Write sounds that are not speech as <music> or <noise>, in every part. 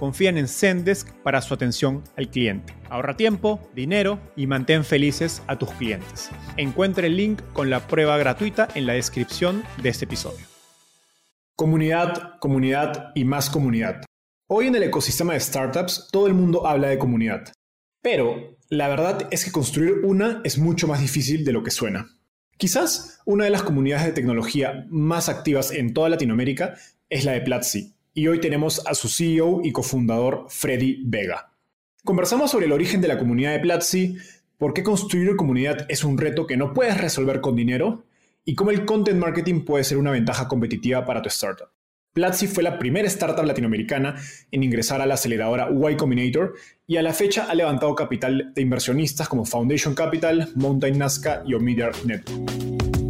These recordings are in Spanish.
confían en Zendesk para su atención al cliente. Ahorra tiempo, dinero y mantén felices a tus clientes. Encuentre el link con la prueba gratuita en la descripción de este episodio. Comunidad, comunidad y más comunidad. Hoy en el ecosistema de startups todo el mundo habla de comunidad. Pero la verdad es que construir una es mucho más difícil de lo que suena. Quizás una de las comunidades de tecnología más activas en toda Latinoamérica es la de Platzi, y hoy tenemos a su CEO y cofundador Freddy Vega. Conversamos sobre el origen de la comunidad de Platzi, por qué construir comunidad es un reto que no puedes resolver con dinero y cómo el content marketing puede ser una ventaja competitiva para tu startup. Platzi fue la primera startup latinoamericana en ingresar a la aceleradora Y Combinator y a la fecha ha levantado capital de inversionistas como Foundation Capital, Mountain Nazca y Omidyar Network.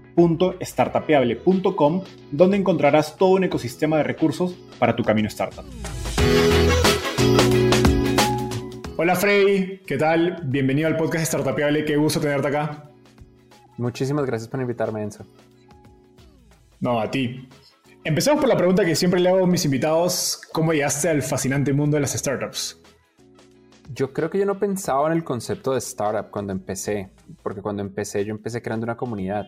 www.startapeable.com, donde encontrarás todo un ecosistema de recursos para tu camino startup. Hola Freddy, ¿qué tal? Bienvenido al podcast Startapeable, qué gusto tenerte acá. Muchísimas gracias por invitarme, Enzo. No, a ti. Empecemos por la pregunta que siempre le hago a mis invitados, ¿cómo llegaste al fascinante mundo de las startups? Yo creo que yo no pensaba en el concepto de startup cuando empecé, porque cuando empecé yo empecé creando una comunidad.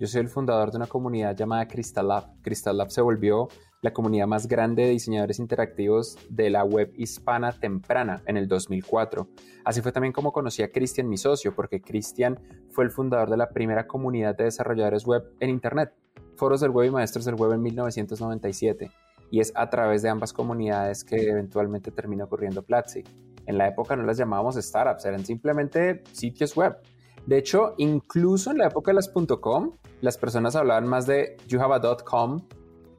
Yo soy el fundador de una comunidad llamada Crystal Lab. Crystal Lab se volvió la comunidad más grande de diseñadores interactivos de la web hispana temprana en el 2004. Así fue también como conocí a Cristian, mi socio, porque Cristian fue el fundador de la primera comunidad de desarrolladores web en Internet, Foros del Web y Maestros del Web en 1997. Y es a través de ambas comunidades que eventualmente terminó ocurriendo Platzi. En la época no las llamábamos startups, eran simplemente sitios web de hecho, incluso en la época de las .com, las personas hablaban más de you have a .com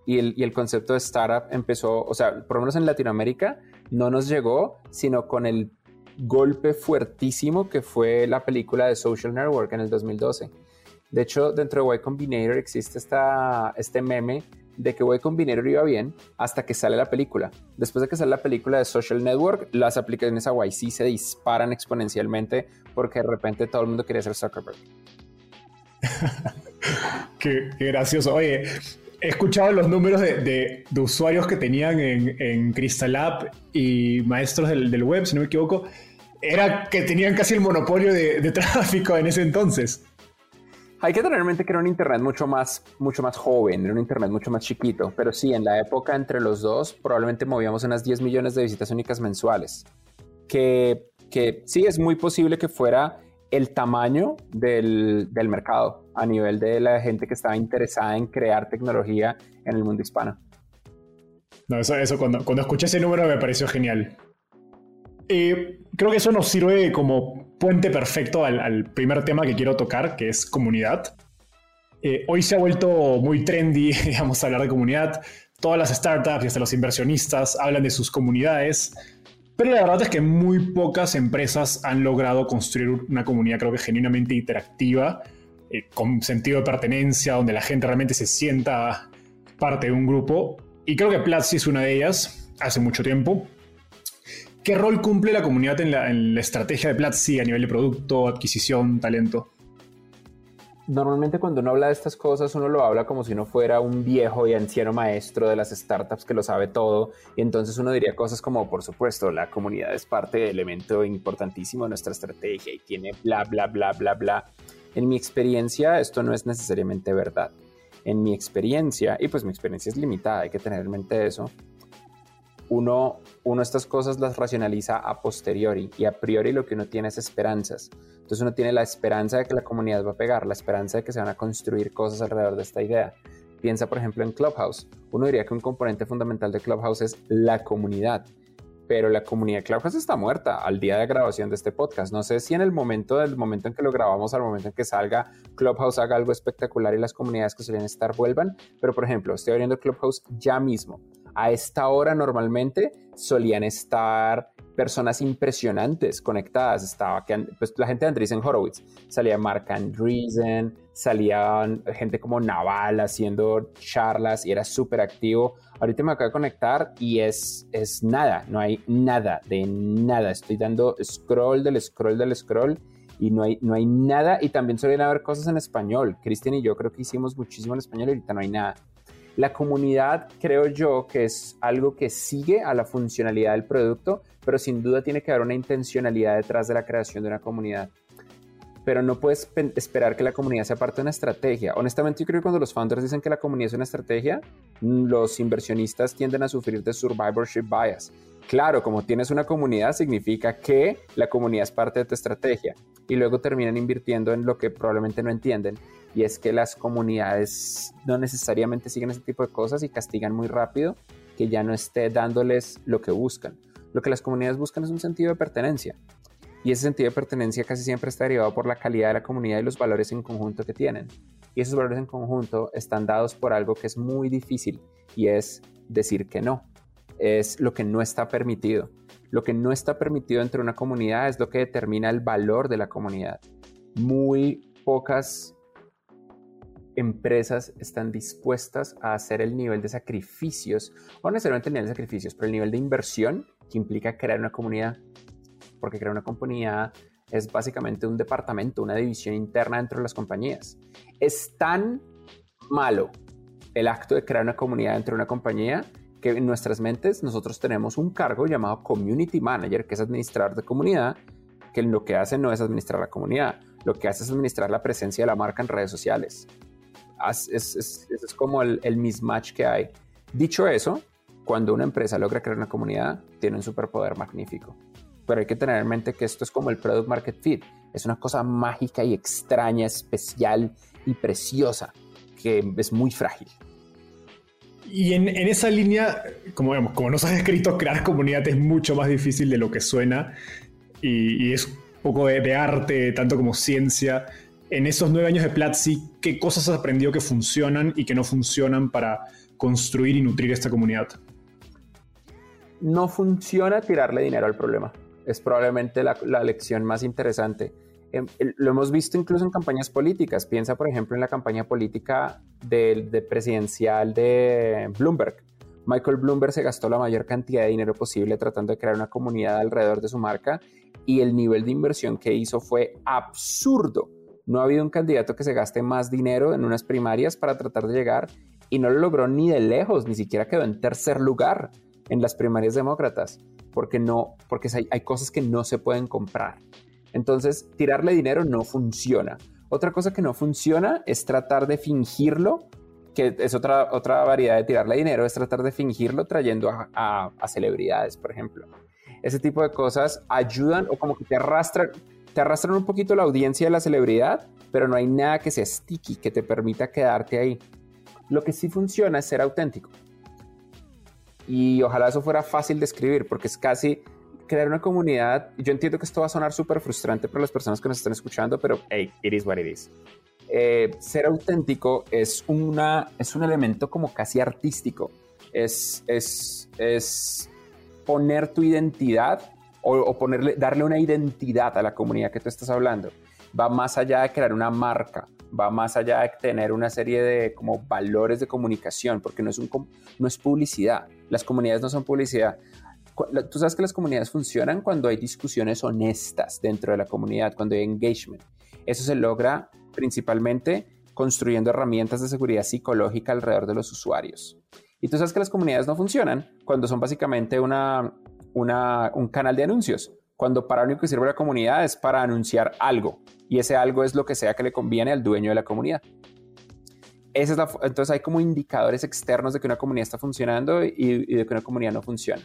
y el, y el concepto de startup empezó, o sea, por lo menos en Latinoamérica, no nos llegó, sino con el golpe fuertísimo que fue la película de Social Network en el 2012. De hecho, dentro de Y Combinator existe esta, este meme de que Y Combinator iba bien hasta que sale la película. Después de que sale la película de Social Network, las aplicaciones a YC se disparan exponencialmente porque de repente todo el mundo quería ser Zuckerberg. <laughs> qué, gracioso. Oye, he escuchado los números de, usuarios que tenían en, Crystal App y maestros del, web, si no me equivoco. Era que tenían casi el monopolio de <laughs> tráfico en ese entonces. Hay que tener en mente que era un internet mucho más, mucho más joven, era un internet mucho más chiquito, pero sí, en la época entre los dos probablemente movíamos unas 10 millones de visitas únicas mensuales, que, que sí es muy posible que fuera el tamaño del, del mercado a nivel de la gente que estaba interesada en crear tecnología en el mundo hispano. No, eso, eso cuando, cuando escuché ese número me pareció genial. Eh, creo que eso nos sirve como puente perfecto al, primer tema que quiero tocar, que es comunidad. Eh, hoy se ha vuelto muy trendy, <laughs> digamos, hablar de comunidad. Todas las startups y hasta los inversionistas hablan de sus comunidades. Pero la verdad es que muy pocas empresas han logrado construir una comunidad, creo que genuinamente interactiva, eh, con sentido de pertenencia, donde la gente realmente se sienta parte de un grupo. Y creo que Platzi es una de ellas, hace mucho tiempo. ¿Qué rol cumple la comunidad en la, en la estrategia de Platzi a nivel de producto, adquisición, talento? Normalmente cuando uno habla de estas cosas, uno lo habla como si uno fuera un viejo y anciano maestro de las startups que lo sabe todo. Y entonces uno diría cosas como, por supuesto, la comunidad es parte de elemento importantísimo de nuestra estrategia y tiene bla, bla, bla, bla, bla. En mi experiencia, esto no es necesariamente verdad. En mi experiencia, y pues mi experiencia es limitada, hay que tener en mente eso, uno, uno estas cosas las racionaliza a posteriori y a priori lo que uno tiene es esperanzas. Entonces uno tiene la esperanza de que la comunidad va a pegar, la esperanza de que se van a construir cosas alrededor de esta idea. Piensa por ejemplo en Clubhouse. Uno diría que un componente fundamental de Clubhouse es la comunidad, pero la comunidad Clubhouse está muerta al día de grabación de este podcast. No sé si en el momento del momento en que lo grabamos al momento en que salga Clubhouse haga algo espectacular y las comunidades que solían estar vuelvan, pero por ejemplo, estoy abriendo Clubhouse ya mismo a esta hora normalmente solían estar personas impresionantes conectadas. Estaba pues, la gente de Andreessen Horowitz, salía Mark Andreessen, salían gente como Naval haciendo charlas y era súper activo. Ahorita me acabo de conectar y es, es nada, no hay nada de nada. Estoy dando scroll del scroll del scroll y no hay, no hay nada. Y también solían haber cosas en español. Cristian y yo creo que hicimos muchísimo en español y ahorita no hay nada. La comunidad creo yo que es algo que sigue a la funcionalidad del producto, pero sin duda tiene que haber una intencionalidad detrás de la creación de una comunidad. Pero no puedes esperar que la comunidad sea parte de una estrategia. Honestamente, yo creo que cuando los founders dicen que la comunidad es una estrategia, los inversionistas tienden a sufrir de survivorship bias. Claro, como tienes una comunidad, significa que la comunidad es parte de tu estrategia y luego terminan invirtiendo en lo que probablemente no entienden y es que las comunidades no necesariamente siguen ese tipo de cosas y castigan muy rápido que ya no esté dándoles lo que buscan. Lo que las comunidades buscan es un sentido de pertenencia y ese sentido de pertenencia casi siempre está derivado por la calidad de la comunidad y los valores en conjunto que tienen. Y esos valores en conjunto están dados por algo que es muy difícil y es decir que no. Es lo que no está permitido. Lo que no está permitido entre una comunidad es lo que determina el valor de la comunidad. Muy pocas empresas están dispuestas a hacer el nivel de sacrificios, o no necesariamente el nivel de sacrificios, pero el nivel de inversión que implica crear una comunidad. Porque crear una comunidad es básicamente un departamento, una división interna dentro de las compañías. Es tan malo el acto de crear una comunidad dentro de una compañía que en nuestras mentes nosotros tenemos un cargo llamado Community Manager, que es administrador de comunidad, que lo que hace no es administrar la comunidad, lo que hace es administrar la presencia de la marca en redes sociales es, es, como el, el, mismatch que hay. Dicho eso, cuando una empresa logra crear una comunidad, tiene un superpoder magnífico. Pero hay que tener en mente que esto es como el product market fit. Es una cosa mágica y extraña, especial y preciosa, que es muy frágil. Y en, en, esa línea, como vemos, como nos has escrito, crear comunidad es mucho más difícil de lo que suena y, y es un poco de, de, arte, tanto como ciencia en esos nueve años de Platzi, ¿qué cosas has aprendido que funcionan y que no funcionan para construir y nutrir esta comunidad? No funciona tirarle dinero al problema. Es probablemente la, lección más interesante. Em, lo hemos visto incluso en campañas políticas. Piensa, por ejemplo, en la campaña política de, presidencial de Bloomberg. Michael Bloomberg se gastó la mayor cantidad de dinero posible tratando de crear una comunidad alrededor de su marca y el nivel de inversión que hizo fue absurdo no ha habido un candidato que se gaste más dinero en unas primarias para tratar de llegar y no lo logró ni de lejos, ni siquiera quedó en tercer lugar en las primarias demócratas, porque no, porque hay, cosas que no se pueden comprar. Entonces, tirarle dinero no funciona. Otra cosa que no funciona es tratar de fingirlo, que es otra, otra variedad de tirarle dinero, es tratar de fingirlo trayendo a, a celebridades, por ejemplo. Ese tipo de cosas ayudan o como que te arrastran, te arrastran un poquito la audiencia de la celebridad, pero no hay nada que sea sticky, que te permita quedarte ahí. Lo que sí funciona es ser auténtico. Y ojalá eso fuera fácil de escribir, porque es casi crear una comunidad. Yo entiendo que esto va a sonar súper frustrante para las personas que nos están escuchando, pero hey, it is what it is. Eh, ser auténtico es, una, es un elemento como casi artístico. Es, es, es poner tu identidad o, ponerle, darle una identidad a la comunidad que tú estás hablando. va más allá de crear una marca, va más allá de tener una serie de como valores de comunicación, porque no es, un, no es publicidad. Las comunidades no son publicidad. Tú sabes que las comunidades funcionan cuando hay discusiones honestas dentro de la comunidad, cuando hay engagement. Eso se logra principalmente construyendo herramientas de seguridad psicológica alrededor de los usuarios. Y tú sabes que las comunidades no funcionan cuando son básicamente una, un canal de anuncios, cuando para lo único que sirve la comunidad es para anunciar algo, y ese algo es lo que sea que le conviene al dueño de la comunidad. Esa es la, entonces hay como indicadores externos de que una comunidad está funcionando y, y de que una comunidad no funciona.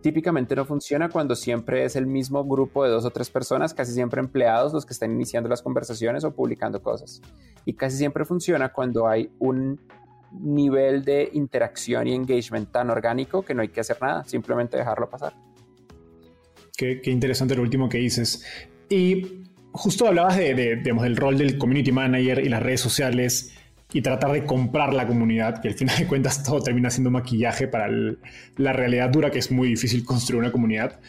Típicamente no funciona cuando siempre es el mismo grupo de dos o tres personas, casi siempre empleados, los que están iniciando las conversaciones o publicando cosas. Y casi siempre funciona cuando hay un nivel de interacción y engagement tan orgánico que no hay que hacer nada, simplemente dejarlo pasar. Qué, interesante lo último que dices. Y justo hablabas de, del rol del community manager y las redes sociales y tratar de comprar la comunidad, que al final de cuentas <laughs> todo termina siendo maquillaje para la realidad dura, que es muy difícil construir una comunidad.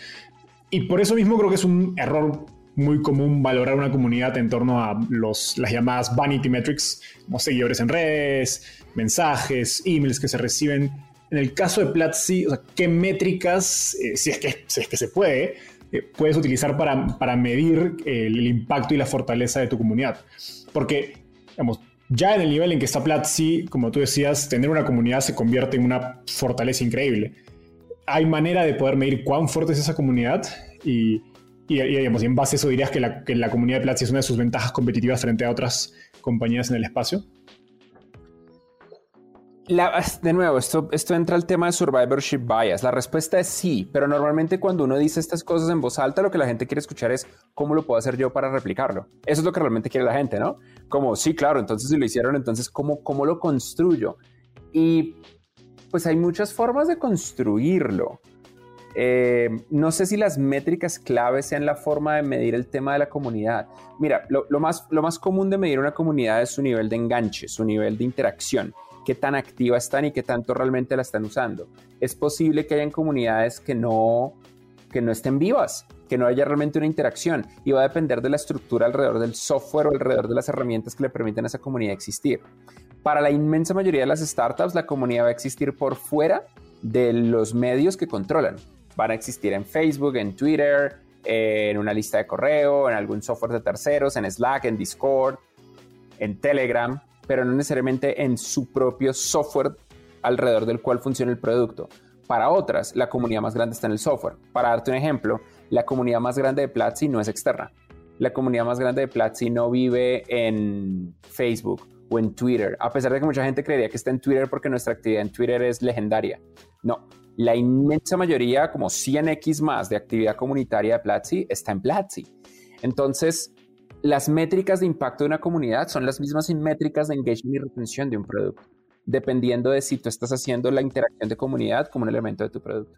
Y por eso mismo creo que es un error muy común valorar una comunidad en torno a los, las llamadas vanity metrics, como seguidores en redes, mensajes, emails que se reciben. En el caso de Platzi, ¿qué métricas, eh, si, es que, si es que se puede, eh, puedes utilizar para, para medir el, impacto y la fortaleza de tu comunidad? Porque, digamos, ya en el nivel en que está Platzi, como tú decías, tener una comunidad se convierte en una fortaleza increíble. ¿Hay manera de poder medir cuán fuerte es esa comunidad? Y, y, digamos, en base a eso dirías que la, que la comunidad de Platzi es una de sus ventajas competitivas frente a otras compañías en el espacio de nuevo, esto, entra al tema de survivorship bias. La respuesta es sí, pero normalmente cuando uno dice estas cosas en voz alta, lo que la gente quiere escuchar es cómo lo puedo hacer yo para replicarlo. Eso es lo que realmente quiere la gente, ¿no? Como, sí, claro, entonces si lo hicieron, entonces, ¿cómo, cómo lo construyo? Y pues hay muchas formas de construirlo. Eh, no sé si las métricas claves sean la forma de medir el tema de la comunidad. Mira, lo, más, lo más común de medir una comunidad es su nivel de enganche, su nivel de interacción qué tan activa están y qué tanto realmente la están usando. Es posible que hayan comunidades que no, que no estén vivas, que no haya realmente una interacción y va a depender de la estructura alrededor del software o alrededor de las herramientas que le permiten a esa comunidad existir. Para la inmensa mayoría de las startups, la comunidad va a existir por fuera de los medios que controlan. Van a existir en Facebook, en Twitter, en una lista de correo, en algún software de terceros, en Slack, en Discord, en Telegram pero no necesariamente en su propio software alrededor del cual funciona el producto. Para otras, la comunidad más grande está en el software. Para darte un ejemplo, la comunidad más grande de Platzi no es externa. La comunidad más grande de Platzi no vive en Facebook o en Twitter, a pesar de que mucha gente creería que está en Twitter porque nuestra actividad en Twitter es legendaria. No, la inmensa mayoría, como 100x más de actividad comunitaria de Platzi, está en Platzi. Entonces, las métricas de impacto de una comunidad son las mismas métricas de engagement y retención de un producto, dependiendo de si tú estás haciendo la interacción de comunidad como un elemento de tu producto.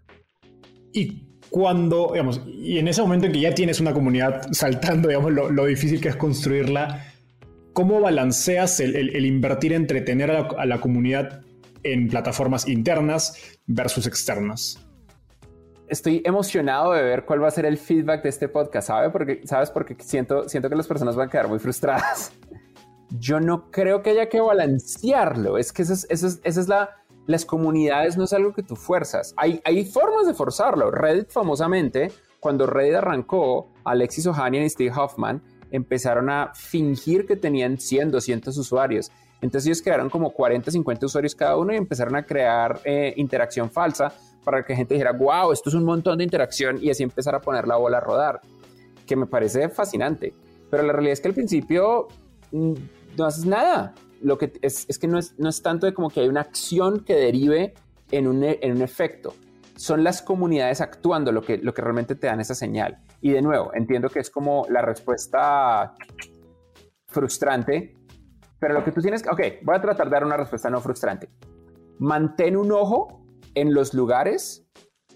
Y cuando, digamos, y en ese momento en que ya tienes una comunidad saltando, digamos, lo, difícil que es construirla, ¿cómo balanceas el, invertir entre tener a la comunidad en plataformas internas versus externas? Estoy emocionado de ver cuál va a ser el feedback de este podcast, ¿sabes? Porque, ¿sabes? Porque siento, siento que las personas van a quedar muy frustradas. <laughs> Yo no creo que haya que balancearlo. Es que esa es, esa es, la... Las comunidades no es algo que tú fuerzas. Hay, hay formas de forzarlo. Reddit famosamente, cuando Reddit arrancó, Alexis Ohanian y Steve Hoffman empezaron a fingir que tenían 100, 200 usuarios. Entonces ellos crearon como 40, 50 usuarios cada uno y empezaron a crear eh, interacción falsa para que la gente dijera, wow, esto es un montón de interacción y así empezar a poner la bola a rodar, que me parece fascinante. Pero la realidad es que al principio mm, no haces nada. Lo que es, es que no es, no es tanto de como que hay una acción que derive en un, en un efecto. Son las comunidades actuando lo que, lo que realmente te dan esa señal. Y de nuevo, entiendo que es como la respuesta frustrante, pero lo que tú tienes ok, voy a tratar de dar una respuesta no frustrante. Mantén un ojo en los lugares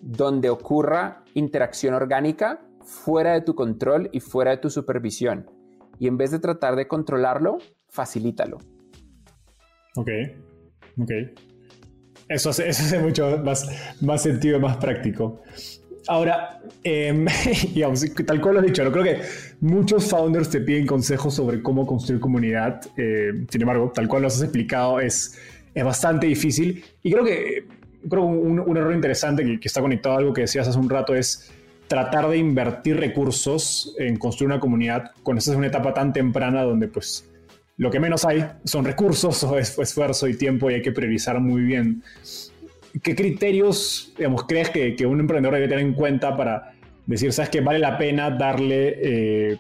donde ocurra interacción orgánica fuera de tu control y fuera de tu supervisión. Y en vez de tratar de controlarlo, facilítalo. Ok, ok. Eso hace, eso hace mucho más, más sentido, más práctico. Ahora, em, <laughs> digamos, tal cual lo has dicho, ¿no? creo que muchos founders te piden consejos sobre cómo construir comunidad. Eh, sin embargo, tal cual lo has explicado, es, es bastante difícil. Y creo que creo un, un error interesante que, que, está conectado a algo que decías hace un rato es tratar de invertir recursos en construir una comunidad cuando estás en una etapa tan temprana donde pues lo que menos hay son recursos o esfuerzo y tiempo y hay que priorizar muy bien. ¿Qué criterios, digamos, crees que, que un emprendedor debe tener en cuenta para decir, sabes que vale la pena darle, eh,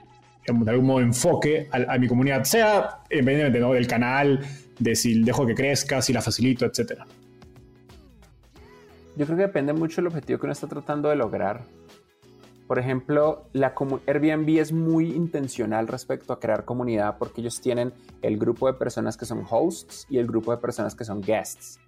de algún modo, enfoque a, mi comunidad, sea independientemente ¿no? del canal, de si dejo que crezca, si la facilito, etcétera? Yo creo que depende mucho del objetivo que uno está tratando de lograr. Por ejemplo, la Airbnb es muy intencional respecto a crear comunidad porque ellos tienen el grupo de personas que son hosts y el grupo de personas que son guests,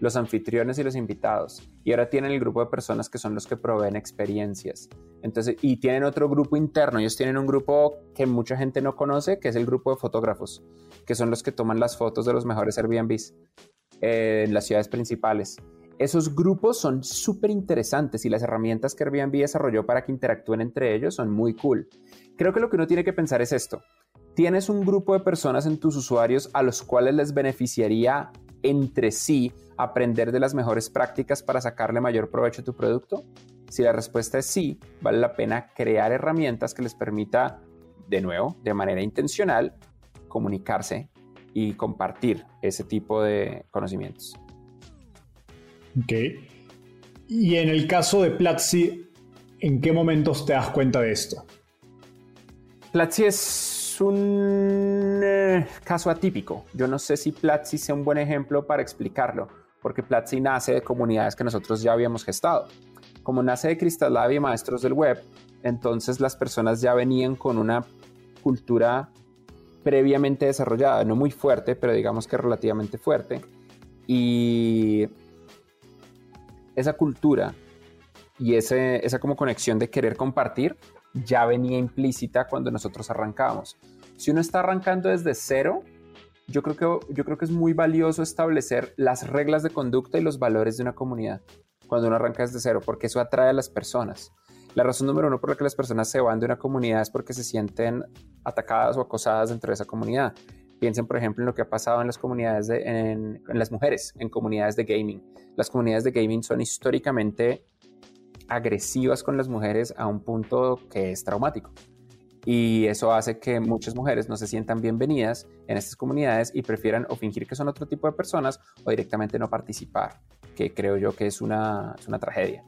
los anfitriones y los invitados. Y ahora tienen el grupo de personas que son los que proveen experiencias. Entonces, y tienen otro grupo interno. Ellos tienen un grupo que mucha gente no conoce, que es el grupo de fotógrafos, que son los que toman las fotos de los mejores Airbnbs eh, en las ciudades principales. Esos grupos son súper interesantes y las herramientas que Airbnb desarrolló para que interactúen entre ellos son muy cool. Creo que lo que uno tiene que pensar es esto. ¿Tienes un grupo de personas en tus usuarios a los cuales les beneficiaría entre sí aprender de las mejores prácticas para sacarle mayor provecho a tu producto? Si la respuesta es sí, vale la pena crear herramientas que les permita, de nuevo, de manera intencional, comunicarse y compartir ese tipo de conocimientos. Ok. Y en el caso de Platzi, ¿en qué momentos te das cuenta de esto? Platzi es un eh, caso atípico. Yo no sé si Platzi sea un buen ejemplo para explicarlo, porque Platzi nace de comunidades que nosotros ya habíamos gestado. Como nace de Crystal Lab y Maestros del Web, entonces las personas ya venían con una cultura previamente desarrollada, no muy fuerte, pero digamos que relativamente fuerte. Y esa cultura y ese, esa como conexión de querer compartir ya venía implícita cuando nosotros arrancábamos. Si uno está arrancando desde cero, yo creo, que, yo creo que es muy valioso establecer las reglas de conducta y los valores de una comunidad cuando uno arranca desde cero, porque eso atrae a las personas. La razón número uno por la que las personas se van de una comunidad es porque se sienten atacadas o acosadas dentro de esa comunidad. Piensen, por ejemplo, en lo que ha pasado en las comunidades de, en, las mujeres, en comunidades de gaming. Las comunidades de gaming son históricamente agresivas con las mujeres a un punto que es traumático. Y eso hace que muchas mujeres no se sientan bienvenidas en estas comunidades y prefieran o fingir que son otro tipo de personas o directamente no participar, que creo yo que es una, es una tragedia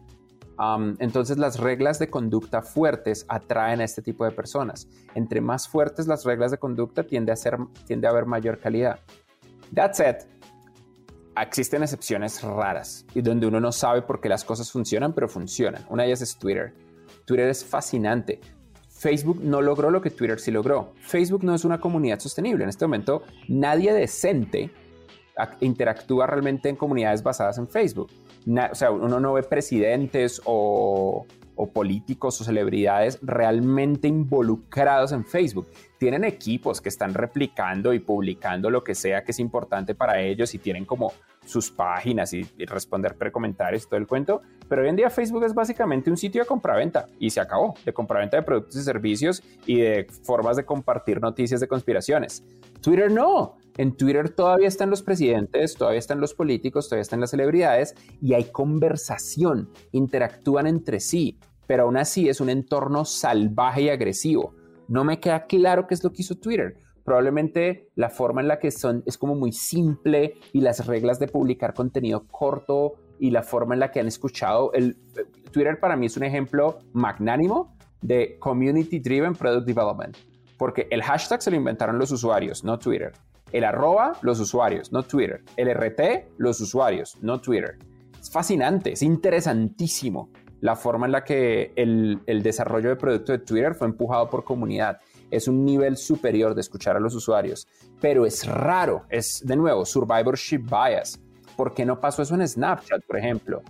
entonces las reglas de conducta fuertes atraen a este tipo de personas. Entre más fuertes las reglas de conducta tiende a, ser, tiende a haber mayor calidad. That said, existen excepciones raras y donde uno no sabe por qué las cosas funcionan, pero funcionan. Una de ellas es Twitter. Twitter es fascinante. Facebook no logró lo que Twitter sí logró. Facebook no es una comunidad sostenible. En este momento, nadie decente interactúa realmente en comunidades basadas en Facebook o sea, uno no ve presidentes o, o políticos o celebridades realmente involucrados en Facebook. Tienen equipos que están replicando y publicando lo que sea que es importante para ellos y tienen como sus páginas y, responder precomentarios y todo el cuento. Pero hoy en día Facebook es básicamente un sitio de compraventa y se acabó, de compraventa de productos y servicios y de formas de compartir noticias de conspiraciones. Twitter no. En Twitter todavía están los presidentes, todavía están los políticos, todavía están las celebridades y hay conversación, interactúan entre sí, pero aún así es un entorno salvaje y agresivo. No me queda claro qué es lo que hizo Twitter. Probablemente la forma en la que son es como muy simple y las reglas de publicar contenido corto y la forma en la que han escuchado. El, Twitter para mí es un ejemplo magnánimo de Community Driven Product Development, porque el hashtag se lo inventaron los usuarios, no Twitter. El arroba, los usuarios, no Twitter. El RT, los usuarios, no Twitter. Es fascinante, es interesantísimo la forma en la que el, desarrollo de producto de Twitter fue empujado por comunidad. Es un nivel superior de escuchar a los usuarios, pero es raro, es de nuevo survivorship bias. ¿Por qué no pasó eso en Snapchat, por ejemplo?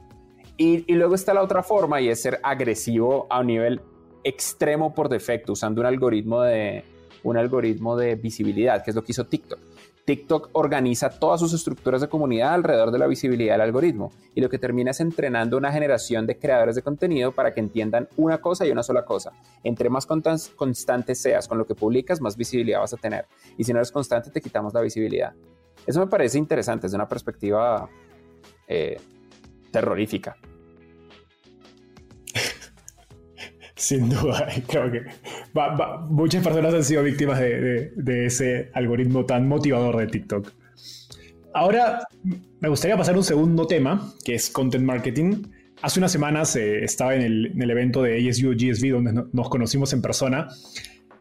Y, luego está la otra forma y es ser agresivo a un nivel extremo por defecto, usando un algoritmo de, un algoritmo de visibilidad, que es lo que hizo TikTok. TikTok organiza todas sus estructuras de comunidad alrededor de la visibilidad del algoritmo y lo que termina es entrenando una generación de creadores de contenido para que entiendan una cosa y una sola cosa. Entre más constante seas con lo que publicas, más visibilidad vas a tener. Y si no eres constante, te quitamos la visibilidad. Eso me parece interesante desde una perspectiva eh, terrorífica. Sin duda, <laughs> creo que muchas personas han sido víctimas de, ese algoritmo tan motivador de TikTok. Ahora me gustaría pasar a un segundo tema, que es content marketing. Hace unas semanas eh, estaba en el, evento de ASU GSV, donde nos conocimos en persona,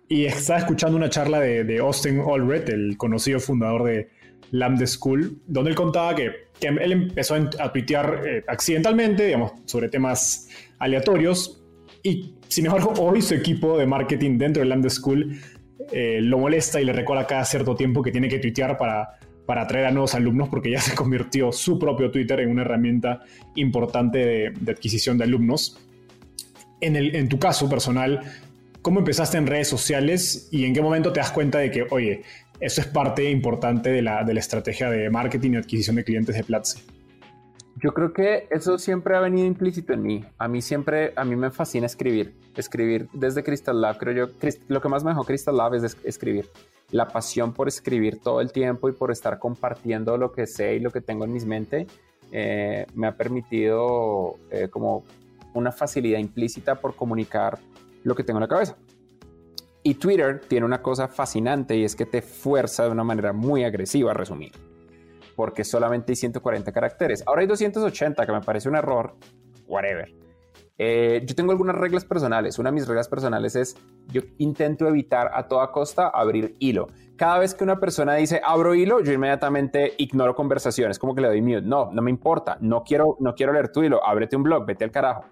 y estaba escuchando una charla de, Austin Allred, el conocido fundador de Lambda School, donde él contaba que, él empezó a tuitear eh, accidentalmente, digamos, sobre temas aleatorios, y sin embargo, hoy su equipo de marketing dentro de Lambda School eh, lo molesta y le recuerda cada cierto tiempo que tiene que tuitear para, para atraer a nuevos alumnos porque ya <laughs> se convirtió su propio Twitter en una herramienta importante de, adquisición de alumnos. En, el, en tu caso personal, ¿cómo empezaste en redes sociales y en qué momento te das cuenta de que, oye, eso es parte importante de la, de la estrategia de marketing y adquisición de clientes de Platzi? Yo creo que eso siempre ha venido implícito en mí. A mí siempre, a mí me fascina escribir. Escribir desde Crystal Lab, creo yo, lo que más me dejó Crystal Lab es escribir. La pasión por escribir todo el tiempo y por estar compartiendo lo que sé y lo que tengo en mis mente eh, me ha permitido eh, como una facilidad implícita por comunicar lo que tengo en la cabeza. Y Twitter tiene una cosa fascinante y es que te fuerza de una manera muy agresiva a resumir porque solamente hay 140 caracteres. Ahora hay 280, que me parece un error, whatever. Eh, yo tengo algunas reglas personales. Una de mis reglas personales es, yo intento evitar a toda costa abrir hilo. Cada vez que una persona dice abro hilo, yo inmediatamente ignoro conversaciones, como que le doy mute. No, no me importa, no quiero, no quiero leer tu hilo, ábrete un blog, vete al carajo.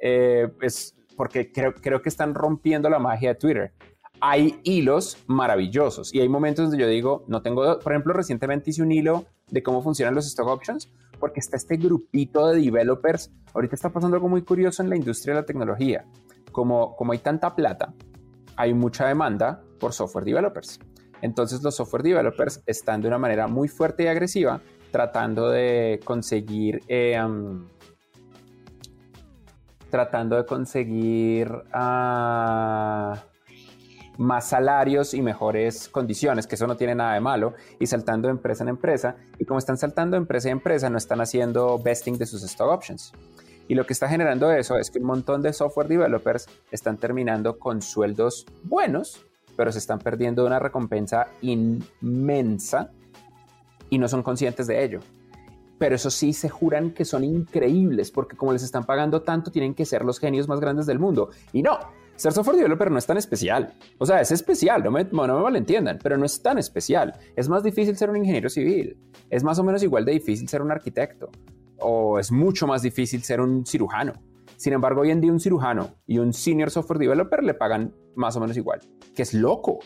Eh, es porque creo, creo que están rompiendo la magia de Twitter hay hilos maravillosos y hay momentos donde yo digo, no tengo, por ejemplo, recientemente hice un hilo de cómo funcionan los stock options porque está este grupito de developers. Ahorita está pasando algo muy curioso en la industria de la tecnología. Como, como hay tanta plata, hay mucha demanda por software developers. Entonces los software developers están de una manera muy fuerte y agresiva tratando de conseguir... Eh, tratando de conseguir... Uh, más salarios y mejores condiciones, que eso no tiene nada de malo, y saltando de empresa en empresa. Y como están saltando de empresa en empresa, no están haciendo vesting de sus stock options. Y lo que está generando eso es que un montón de software developers están terminando con sueldos buenos, pero se están perdiendo una recompensa inmensa y no son conscientes de ello. Pero eso sí se juran que son increíbles porque como les están pagando tanto, tienen que ser los genios más grandes del mundo. Y no, ser software developer no es tan especial. O sea, es especial, no me, no me malentiendan, pero no es tan especial. Es más difícil ser un ingeniero civil. Es más o menos igual de difícil ser un arquitecto. O es mucho más difícil ser un cirujano. Sin embargo, hoy en día un cirujano y un senior software developer le pagan más o menos igual, que es loco.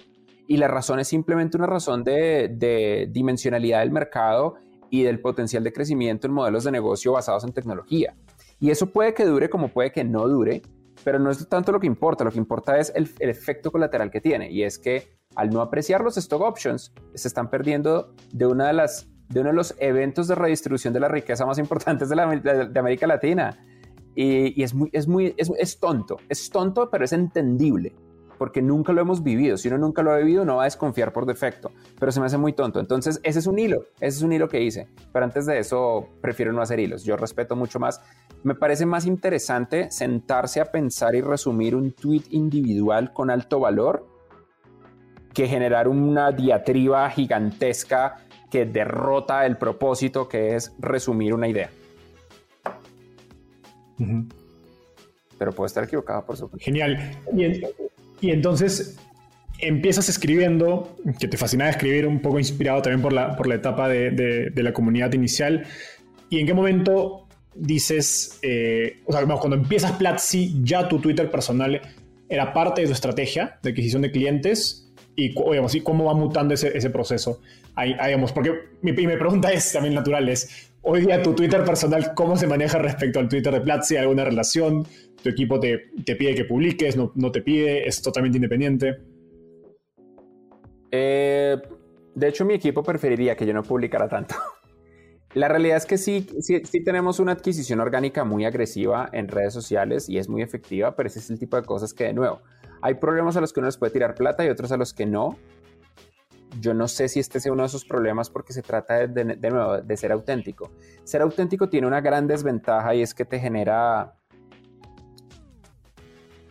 Y la razón es simplemente una razón de, de dimensionalidad del mercado y del potencial de crecimiento en modelos de negocio basados en tecnología. Y eso puede que dure como puede que no dure, pero no es tanto lo que importa, lo que importa es el, efecto colateral que tiene y es que al no apreciar los stock options se están perdiendo de una de las de uno de los eventos de redistribución de la riqueza más importantes de, la, América Latina. Y, es muy es muy es, tonto es tonto pero es entendible porque nunca lo hemos vivido. Si uno nunca lo ha vivido, no va a desconfiar por defecto, pero se me hace muy tonto. Entonces, ese es un hilo, ese es un hilo que hice. Pero antes de eso, prefiero no hacer hilos. Yo respeto mucho más. Me parece más interesante sentarse a pensar y resumir un tweet individual con alto valor que generar una diatriba gigantesca que derrota el propósito que es resumir una idea. Pero puedo estar equivocado, por supuesto. Genial. Bien. Y entonces empiezas escribiendo, que te fascinaba escribir, un poco inspirado también por la, por la etapa de, de, la comunidad inicial. ¿Y en qué momento dices, eh, o sea, cuando empiezas Platzi, ya tu Twitter personal era parte de tu estrategia de adquisición de clientes? ¿Y, digamos, cómo va mutando ese, ese proceso? Ahí, digamos, porque mi, mi, pregunta es también natural, es, hoy día tu Twitter personal, ¿cómo se maneja respecto al Twitter de Platzi? ¿Alguna relación? tu equipo te, pide que publiques, no, te pide, es totalmente independiente. Eh, De hecho, mi equipo preferiría que yo no publicara tanto. La realidad es que sí, sí, sí, tenemos una adquisición orgánica muy agresiva en redes sociales y es muy efectiva, pero ese es el tipo de cosas que, de nuevo, hay problemas a los que uno les puede tirar plata y otros a los que no. Yo no sé si este sea uno de esos problemas porque se trata de, ser auténtico. Ser auténtico tiene una gran desventaja y es que te genera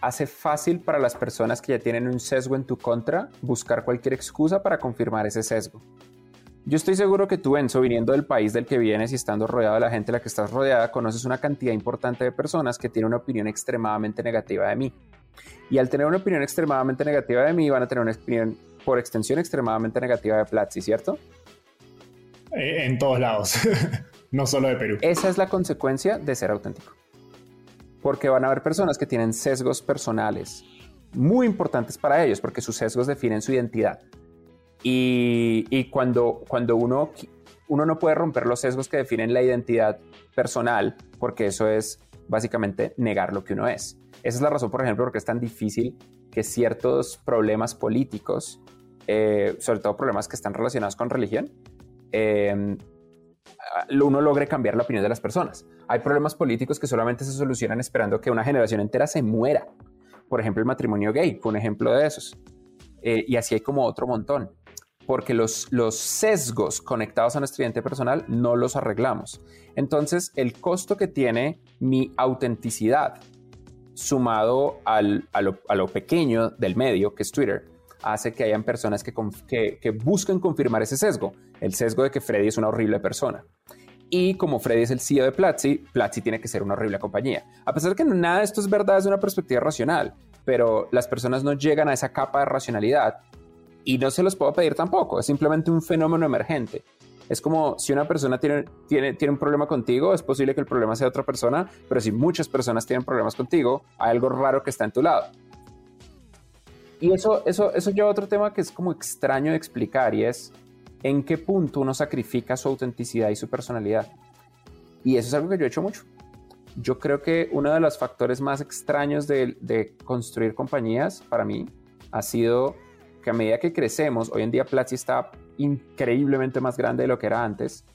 hace fácil para las personas que ya tienen un sesgo en tu contra buscar cualquier excusa para confirmar ese sesgo. Yo estoy seguro que tú, Enzo, viniendo del país del que vienes y estando rodeado de la gente de la que estás rodeada, conoces una cantidad importante de personas que tienen una opinión extremadamente negativa de mí. Y al tener una opinión extremadamente negativa de mí, van a tener una opinión, por extensión, extremadamente negativa de Platzi, ¿cierto? Eh, en todos lados, <laughs> no solo de Perú. Esa es la consecuencia de ser auténtico. Porque van a haber personas que tienen sesgos personales muy importantes para ellos, porque sus sesgos definen su identidad. Y, cuando, cuando uno, uno no puede romper los sesgos que definen la identidad personal, porque eso es básicamente negar lo que uno es. Esa es la razón, por ejemplo, por qué es tan difícil que ciertos problemas políticos, eh, sobre todo problemas que están relacionados con religión, eh, uno logre cambiar la opinión de las personas. Hay problemas políticos que solamente se solucionan esperando que una generación entera se muera. Por ejemplo, el matrimonio gay fue un ejemplo de esos. Eh, y así hay como otro montón porque los, los sesgos conectados a nuestro identidad personal no los arreglamos. Entonces, el costo que tiene mi autenticidad sumado al, a, lo, pequeño del medio, que es Twitter, hace que hayan personas que, que, que busquen confirmar ese sesgo, el sesgo de que Freddy es una horrible persona. Y como Freddy es el CEO de Platzi, Platzi tiene que ser una horrible compañía. A pesar de que nada de esto es verdad desde una perspectiva racional, pero las personas no llegan a esa capa de racionalidad y no se los puedo pedir tampoco, es simplemente un fenómeno emergente. Es como si una persona tiene, tiene, tiene un problema contigo, es posible que el problema sea otra persona, pero si muchas personas tienen problemas contigo, hay algo raro que está en tu lado. Y eso, eso, eso lleva a otro tema que es como extraño de explicar y es en qué punto uno sacrifica su autenticidad y su personalidad. Y eso es algo que yo he hecho mucho. Yo creo que uno de los factores más extraños de, de construir compañías para mí ha sido que a medida que crecemos, hoy en día Platzi está increíblemente más grande de lo que era antes,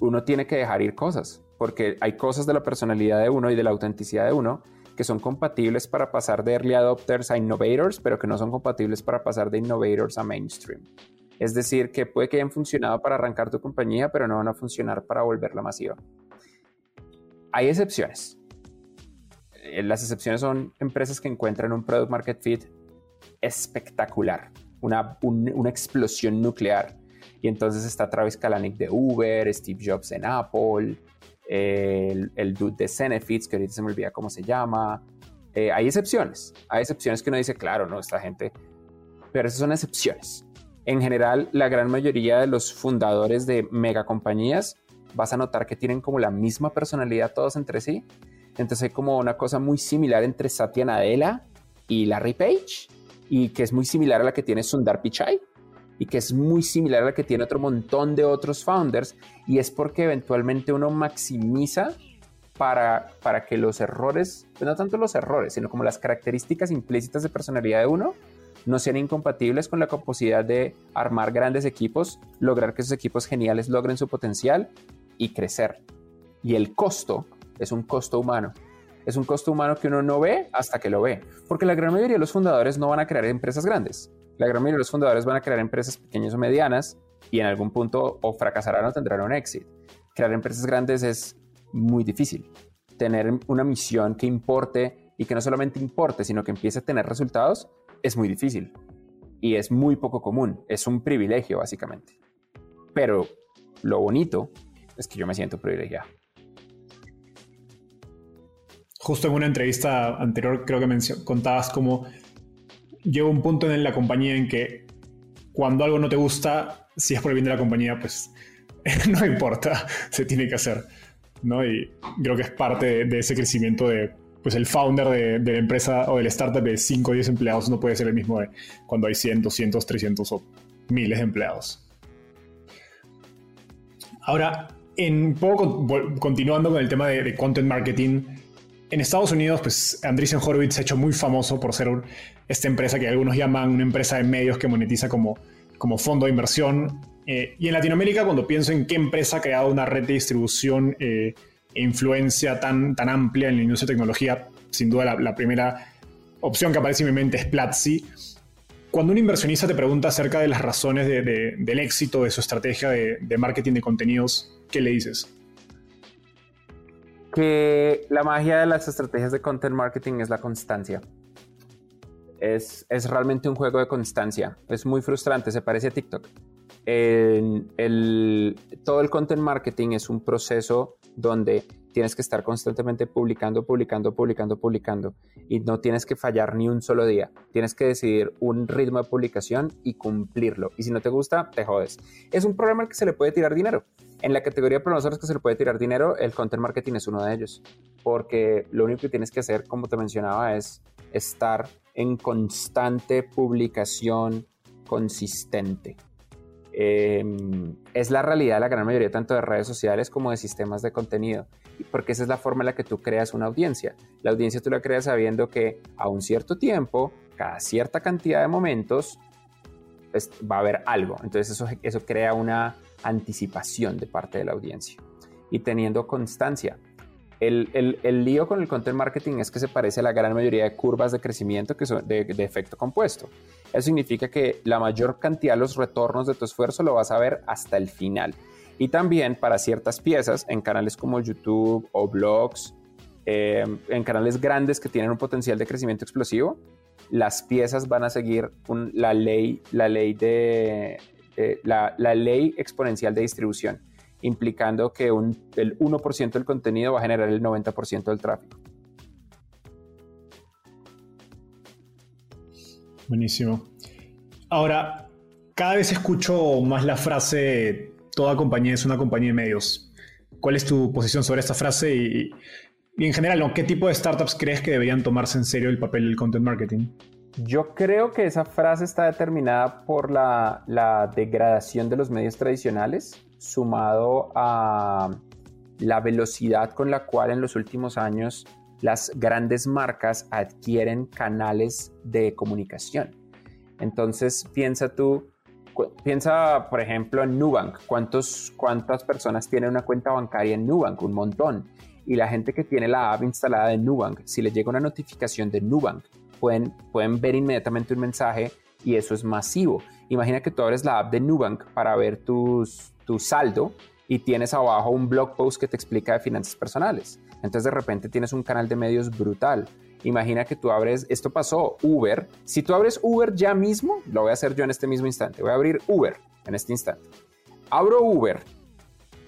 uno tiene que dejar ir cosas, porque hay cosas de la personalidad de uno y de la autenticidad de uno que son compatibles para pasar de early adopters a innovators, pero que no son compatibles para pasar de innovators a mainstream. Es decir, que puede que hayan funcionado para arrancar tu compañía, pero no van a funcionar para volverla masiva. Hay excepciones. Eh, las excepciones son empresas que encuentran un product market fit espectacular, una, una explosión nuclear. Y entonces está Travis Kalanick de Uber, Steve Jobs en Apple, el, el dude de Zenefits, que ahorita se me olvida cómo se llama. Eh, hay excepciones, hay excepciones que uno dice, claro, no, esta gente, pero esas son excepciones. En general, la gran mayoría de los fundadores de megacompañías vas a notar que tienen como la misma personalidad todos entre sí. Entonces hay como una cosa muy similar entre Satya Nadella y Larry Page y que es muy similar a la que tiene Sundar Pichai y que es muy similar a la que tiene otro montón de otros founders y es porque eventualmente uno maximiza para, para que los errores, pues no tanto los errores, sino como las características implícitas de personalidad de uno no sean incompatibles con la capacidad de armar grandes equipos, lograr que esos equipos geniales logren su potencial y crecer. Y el costo es un costo humano es un costo humano que uno no ve hasta que lo ve, porque la gran mayoría de los fundadores no van a crear empresas grandes. La gran mayoría de los fundadores van a crear empresas pequeñas o medianas y en algún punto o fracasarán o tendrán un éxito. Crear empresas grandes es muy difícil. Tener una misión que importe y que no solamente importe, sino que empiece a tener resultados es muy difícil y es muy poco común. Es un privilegio, básicamente. Pero lo bonito es que yo me siento privilegiado justo en una entrevista anterior creo que contabas cómo llega un punto en la compañía en que cuando algo no te gusta, si es por el bien de la compañía, pues <laughs> no importa, se tiene que hacer. ¿no? Y creo que es parte de, ese crecimiento de, pues el founder de, la empresa o del startup de 5 o 10 empleados no puede ser el mismo de cuando hay 100, 200, 300 o miles de empleados. Ahora, en poco continuando con el tema de content marketing, en Estados Unidos, pues Andreessen Horowitz se ha hecho muy famoso por ser esta empresa que algunos llaman una empresa de medios que monetiza como como fondo de inversión. Eh, y en Latinoamérica, cuando pienso en qué empresa ha creado una red de distribución e influencia tan, tan amplia en la industria de tecnología, sin duda la, primera opción que aparece en mi mente es Platzi. Cuando un inversionista te pregunta acerca de las razones del éxito de su estrategia de marketing de contenidos, ¿qué le dices? Que la magia de las estrategias de content marketing es la constancia. Es, es, realmente un juego de constancia. Es muy frustrante, se parece a TikTok. el, todo el content marketing es un proceso donde tienes que estar constantemente publicando, publicando, publicando, publicando y no tienes que fallar ni un solo día. Tienes que decidir un ritmo de publicación y cumplirlo. Y si no te gusta, te jodes. Es un programa al que se le puede tirar dinero. En la categoría de programas que se le puede tirar dinero, el content marketing es uno de ellos. Porque lo único que tienes que hacer, como te mencionaba, es estar en constante publicación consistente. Em, es la realidad de la gran mayoría tanto de redes sociales como de sistemas de contenido, porque esa es la forma en la que tú creas una audiencia. La audiencia tú la creas sabiendo que a un cierto tiempo, cada cierta cantidad de momentos, pues, va a haber algo. Entonces eso, eso crea una anticipación de parte de la audiencia y teniendo constancia. El, el, lío con el content marketing es que se parece a la gran mayoría de curvas de crecimiento que son de, de, efecto compuesto. Eso significa que la mayor cantidad de los retornos de tu esfuerzo lo vas a ver hasta el final. Y también para ciertas piezas en canales como YouTube o blogs, eh, en canales grandes que tienen un potencial de crecimiento explosivo, las piezas van a seguir la, ley, la, ley de, la, la ley exponencial de distribución implicando que el 1% del contenido va a generar el 90% del tráfico. Buenísimo. Ahora, cada vez escucho más la frase, toda compañía es una compañía de medios. ¿Cuál es tu posición sobre esta frase y, en general, ¿qué tipo de startups crees que deberían tomarse en serio el papel del content marketing? Yo creo que esa frase está determinada por la, degradación de los medios tradicionales sumado a la velocidad con la cual en los últimos años las grandes marcas adquieren canales de comunicación. Entonces, piensa tú, piensa por ejemplo en Nubank. ¿Cuántos, ¿Cuántas personas tienen una cuenta bancaria en Nubank? Un montón. Y la gente que tiene la app instalada de Nubank, si le llega una notificación de Nubank, pueden, pueden ver inmediatamente un mensaje y eso es masivo. Imagina que tú abres la app de Nubank para ver tus, tu saldo y tienes abajo un blog post que te explica de finanzas personales. Entonces de repente tienes un canal de medios brutal. Imagina que tú abres, esto pasó, Uber. Si tú abres Uber ya mismo, lo voy a hacer yo en este mismo instante. Voy a abrir Uber en este instante. Abro Uber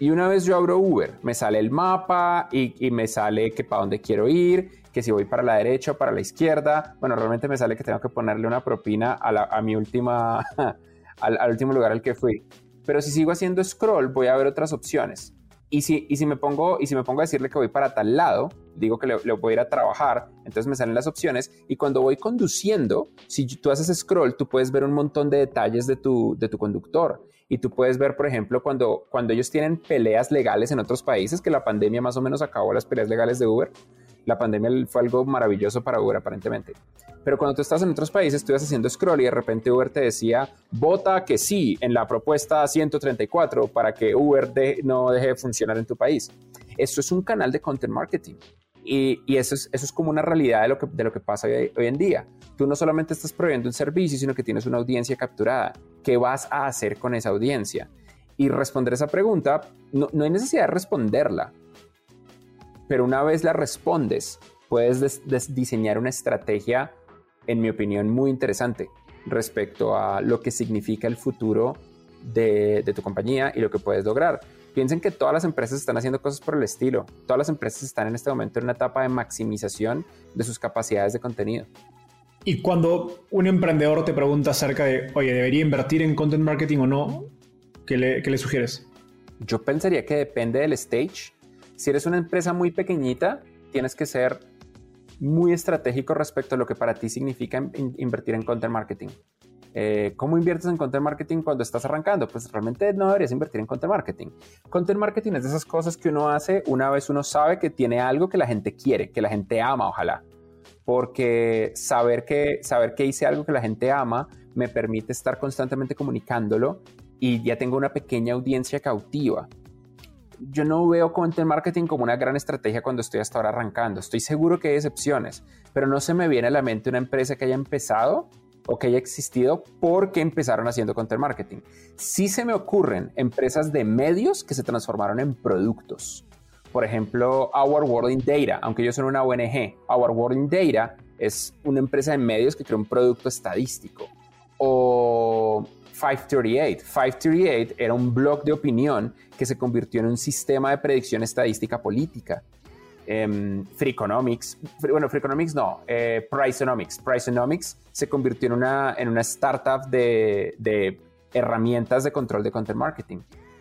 y una vez yo abro Uber, me sale el mapa y, me sale que para dónde quiero ir, que si voy para la derecha o para la izquierda. Bueno, realmente me sale que tengo que ponerle una propina a, mi última, <laughs> al, al último lugar al que fui. Pero si sigo haciendo scroll, voy a ver otras opciones. Y si, y si, me, pongo, y si me pongo a decirle que voy para tal lado, digo que le, voy a ir a trabajar, entonces me salen las opciones. Y cuando voy conduciendo, si tú haces scroll, tú puedes ver un montón de detalles de tu, de tu conductor. Y tú puedes ver, por ejemplo, cuando, cuando ellos tienen peleas legales en otros países, que la pandemia más o menos acabó las peleas legales de Uber, la pandemia fue algo maravilloso para Uber aparentemente. Pero cuando tú estás en otros países, tú haciendo scroll y de repente Uber te decía, vota que sí en la propuesta 134 para que Uber no deje de funcionar en tu país. Esto es un canal de content marketing. Y, eso, es, eso, es, como una realidad de lo que, de lo que pasa hoy, en día. Tú no solamente estás proveyendo un servicio, sino que tienes una audiencia capturada. ¿Qué vas a hacer con esa audiencia? Y responder esa pregunta, no, no hay necesidad de responderla pero una vez la respondes, puedes diseñar una estrategia, en mi opinión, muy interesante respecto a lo que significa el futuro de, tu compañía y lo que puedes lograr. Piensen que todas las empresas están haciendo cosas por el estilo. Todas las empresas están en este momento en una etapa de maximización de sus capacidades de contenido. Y cuando un emprendedor te pregunta acerca de, oye, ¿debería invertir en content marketing o no? ¿Qué le, qué le sugieres? Yo pensaría que depende del stage si eres una empresa muy pequeñita, tienes que ser muy estratégico respecto a lo que para ti significa invertir en content marketing. Eh, ¿Cómo inviertes en content marketing cuando estás arrancando? Pues realmente no deberías invertir en content marketing. Content marketing es de esas cosas que uno hace una vez uno sabe que tiene algo que la gente quiere, que la gente ama, ojalá. Porque saber que, saber que hice algo que la gente ama me permite estar constantemente comunicándolo y ya tengo una pequeña audiencia cautiva. Yo no veo content marketing como una gran estrategia cuando estoy hasta ahora arrancando. Estoy seguro que hay excepciones, pero no se me viene a la mente una empresa que haya empezado o que haya existido porque empezaron haciendo content marketing. Sí se me ocurren empresas de medios que se transformaron en productos. Por ejemplo, Our World in Data, aunque yo soy una ONG, Our World in Data es una empresa de medios que creó un producto estadístico. O 538. 538 era un blog de opinión que se convirtió en un sistema de predicción estadística política. Um, Freakonomics, bueno, Freakonomics no, eh, Priceonomics. Priceonomics se convirtió en una, en una startup de, de herramientas de control de content marketing.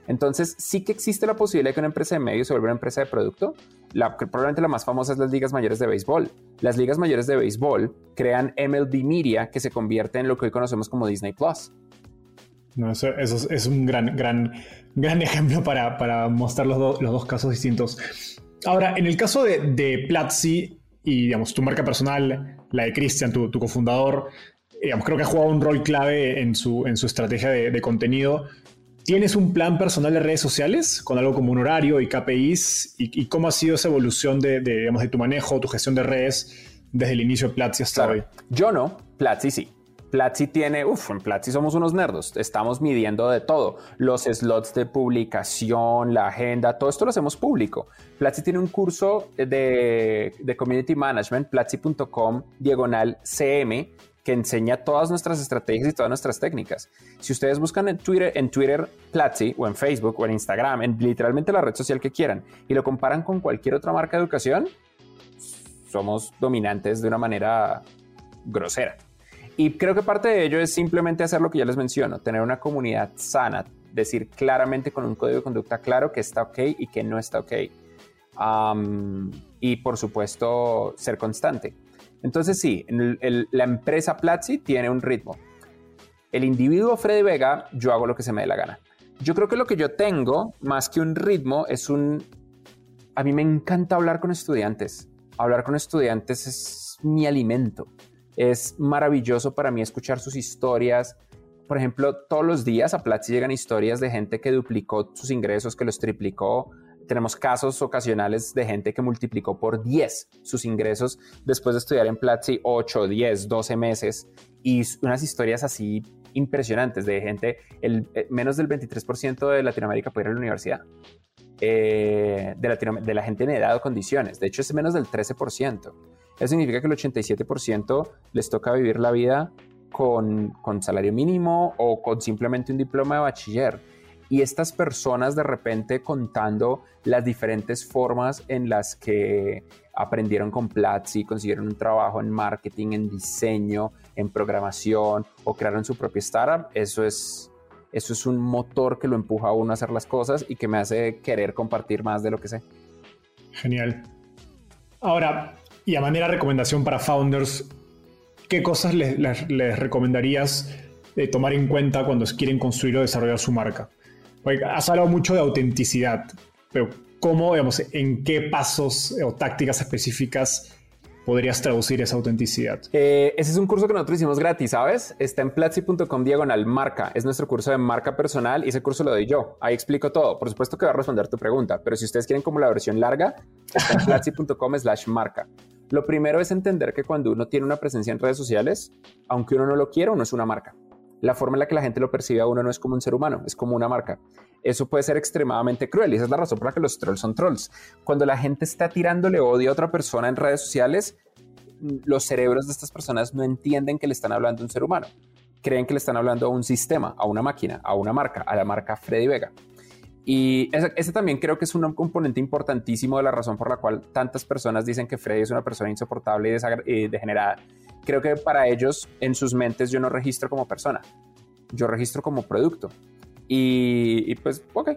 Entonces, sí que existe la posibilidad de que una empresa de medios se vuelva una empresa de producto. La, probablemente la más famosa es las ligas mayores de béisbol. Las ligas mayores de béisbol crean MLB Media que se convierte en lo que hoy conocemos como Disney Plus. No, eso, es un gran, gran, gran <laughs> ejemplo para, para mostrar los, los, dos casos distintos. Ahora, en el caso de, de Platzi y digamos, tu marca personal, la de Christian, tu, tu cofundador, digamos, creo que ha jugado un rol clave en su, en su estrategia de, de contenido. ¿Tienes un plan personal de redes sociales con algo como un horario y KPIs? ¿Y, cómo ha sido esa evolución de, digamos, de tu manejo, tu gestión de redes desde el inicio de Platzi hasta hoy? Yo no, Platzi sí. Platzi tiene, uff, en Platzi somos unos nerdos, estamos midiendo de todo, los slots de publicación, la agenda, todo esto lo hacemos público. Platzi tiene un curso de, de Community Management, platzi.com, diagonal CM, que enseña todas nuestras estrategias y todas nuestras técnicas. Si ustedes buscan en Twitter, en Twitter Platzi o en Facebook o en Instagram, en literalmente la red social que quieran, y lo comparan con cualquier otra marca de educación, somos dominantes de una manera grosera. Y creo que parte de ello es simplemente hacer lo que ya les menciono, tener una comunidad sana, decir claramente con un código de conducta claro que está ok y que no está ok. y por supuesto, ser constante. Entonces sí, la empresa Platzi tiene un ritmo. El individuo Freddy Vega, yo hago lo que se me dé la gana. Yo creo que lo que yo tengo, más que un ritmo, es un... A mí me encanta hablar con estudiantes. Hablar con estudiantes es mi alimento. Es maravilloso para mí escuchar sus historias. Por ejemplo, todos los días a Platzi llegan historias de gente que duplicó sus ingresos, que los triplicó, tenemos casos ocasionales de gente que multiplicó por 10 sus ingresos después de estudiar en Platzi 8, 10, 12 meses y unas historias así impresionantes de gente, el, eh, menos del 23% de Latinoamérica puede ir a la universidad. Eh, de, de la gente en edad o condiciones. De hecho, es menos del 13%. Eso significa que el 87% les toca vivir la vida con, con salario mínimo o con simplemente un diploma de bachiller y estas personas de repente contando las diferentes formas en las que aprendieron con Platzi, consiguieron un trabajo en marketing, en diseño, en programación o crearon su propia startup, eso es, eso es un motor que lo empuja a uno a hacer las cosas y que me hace querer compartir más de lo que sé. Genial. Ahora, y a manera de recomendación para founders, ¿qué cosas les, les recomendarías de tomar en cuenta cuando quieren construir o desarrollar su marca? has hablado mucho de autenticidad, pero ¿cómo, digamos, en qué pasos o tácticas específicas podrías traducir esa autenticidad? Eh, ese es un curso que nosotros hicimos gratis, ¿sabes? Está en platzi.com diagonal marca. Es nuestro curso de marca personal y ese curso lo doy yo. Ahí explico todo. Por supuesto que va a responder tu pregunta, pero si ustedes quieren como la versión larga, está en <laughs> platzi.com slash marca. Lo primero es entender que cuando uno tiene una presencia en redes sociales, aunque uno no lo quiera, uno es una marca la forma en la que la gente lo percibe a uno no es como un ser humano, es como una marca. Eso puede ser extremadamente cruel y esa es la razón por la que los trolls son trolls. Cuando la gente está tirándole odio a otra persona en redes sociales, los cerebros de estas personas no entienden que le están hablando a un ser humano. Creen que le están hablando a un sistema, a una máquina, a una marca, a la marca Freddy Vega. Y ese, también creo que es un componente importantísimo de la razón por la cual tantas personas dicen que Freddy es una persona insoportable y, degenerada. Creo que para ellos, en sus mentes, yo no registro como persona, yo registro como producto. Y, pues, ok,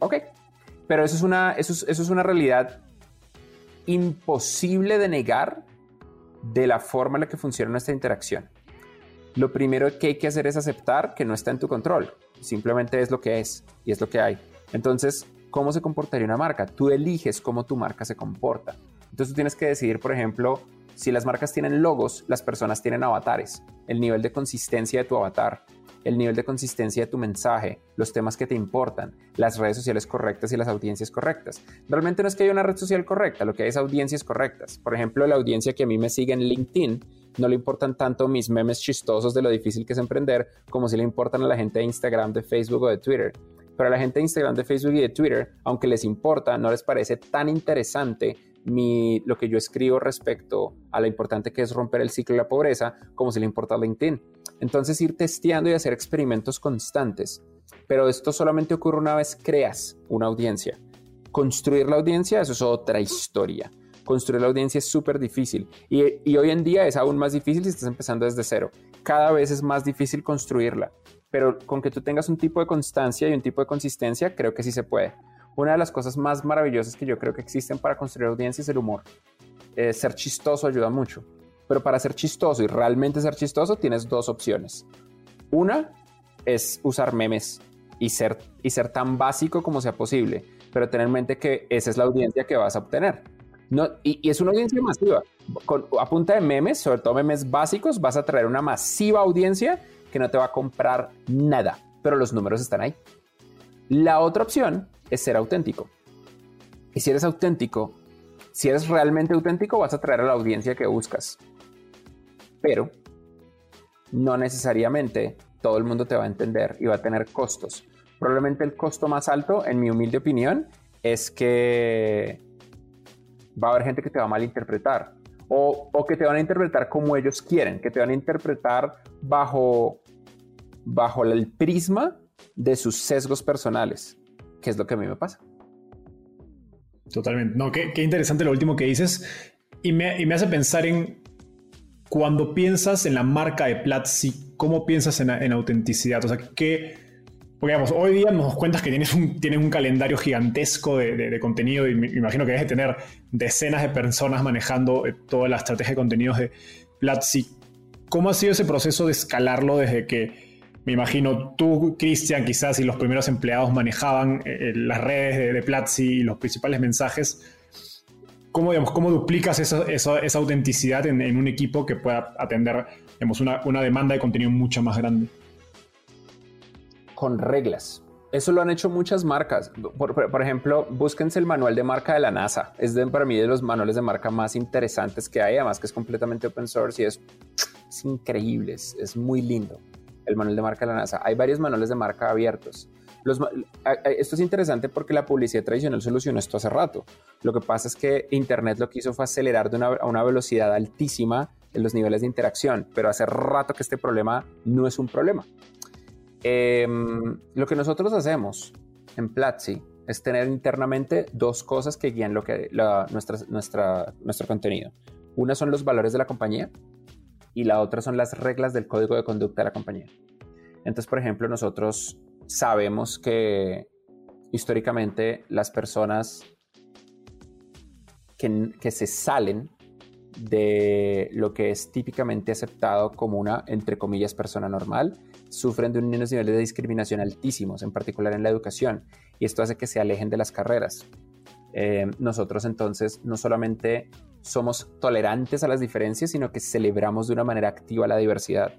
ok. Pero eso es, una, eso, eso es una realidad imposible de negar de la forma en la que funciona nuestra interacción. Lo primero que hay que hacer es aceptar que no está en tu control Simplemente es lo que es y es lo que hay. Entonces, ¿cómo se comportaría una marca? Tú eliges cómo tu marca se comporta. Entonces tú tienes que decidir, por ejemplo, Si las marcas tienen logos, las personas tienen avatares. El nivel de consistencia de tu avatar, el nivel de consistencia de tu mensaje, los temas que te importan, las redes sociales correctas y las audiencias correctas. Realmente no es que haya una red social correcta, lo que hay es audiencias correctas. Por ejemplo, la audiencia que a mí me sigue en LinkedIn no le importan tanto mis memes chistosos de lo difícil que es emprender como si le importan a la gente de Instagram, de Facebook o de Twitter. Pero a la gente de Instagram, de Facebook y de Twitter, aunque les importa, no les parece tan interesante mi, lo que yo escribo respecto a lo importante que es romper el ciclo de la pobreza, como si le importa LinkedIn. Entonces ir testeando y hacer experimentos constantes. Pero esto solamente ocurre una vez creas una audiencia. Construir la audiencia, eso es otra historia. Construir la audiencia es súper difícil y, hoy en día es aún más difícil si estás empezando desde cero. Cada vez es más difícil construirla, pero con que tú tengas un tipo de constancia y un tipo de consistencia, creo que sí se puede. Una de las cosas más maravillosas que yo creo que existen para construir audiencia es el humor. Eh, ser chistoso ayuda mucho, pero para ser chistoso y realmente ser chistoso tienes dos opciones. Una es usar memes y ser, y ser tan básico como sea posible, pero tener en mente que esa es la audiencia que vas a obtener. No, y, es una audiencia masiva. Con, a punta de memes, sobre todo memes básicos, vas a traer una masiva audiencia que no te va a comprar nada, pero los números están ahí. La otra opción es ser auténtico. Y si eres auténtico, si eres realmente auténtico, vas a traer a la audiencia que buscas. Pero no necesariamente todo el mundo te va a entender y va a tener costos. Probablemente el costo más alto, en mi humilde opinión, es que va a haber gente que te va a malinterpretar o, o que te van a interpretar como ellos quieren, que te van a interpretar bajo, bajo el prisma de sus sesgos personales que es lo que a mí me pasa. Totalmente. No, qué, interesante lo último que dices. Y me, y me, hace pensar en cuando piensas en la marca de Platzi, ¿cómo piensas en, en autenticidad? O sea, ¿qué, digamos, hoy día nos cuentas que tienes un, tienes un calendario gigantesco de, de, contenido y me imagino que debes de tener decenas de personas manejando eh, toda la estrategia de contenidos de Platzi. ¿Cómo ha sido ese proceso de escalarlo desde que me imagino tú, Cristian, quizás, y los primeros empleados manejaban eh, las redes de, Platzi y los principales mensajes. ¿Cómo, digamos, cómo duplicas esa, esa, autenticidad en, un equipo que pueda atender digamos, una, una demanda de contenido mucho más grande? Con reglas. Eso lo han hecho muchas marcas. Por, ejemplo, búsquense el manual de marca de la NASA. Es de, para mí de los manuales de marca más interesantes que hay, además que es completamente open source y es, es increíble, es muy lindo el manual de marca de la NASA. Hay varios manuales de marca abiertos. esto es interesante porque la publicidad tradicional solucionó esto hace rato. Lo que pasa es que Internet lo que hizo fue acelerar de una, a una velocidad altísima en los niveles de interacción, pero hace rato que este problema no es un problema. Em, lo que nosotros hacemos en Platzi es tener internamente dos cosas que guían lo que, nuestra, nuestra, nuestro contenido. Una son los valores de la compañía y la otra son las reglas del código de conducta de la compañía. Entonces, por ejemplo, nosotros sabemos que históricamente las personas que, que, se salen de lo que es típicamente aceptado como una, entre comillas, persona normal, sufren de unos niveles de discriminación altísimos, en particular en la educación, y esto hace que se alejen de las carreras. Eh, nosotros entonces no solamente somos tolerantes a las diferencias, sino que celebramos de una manera activa la diversidad.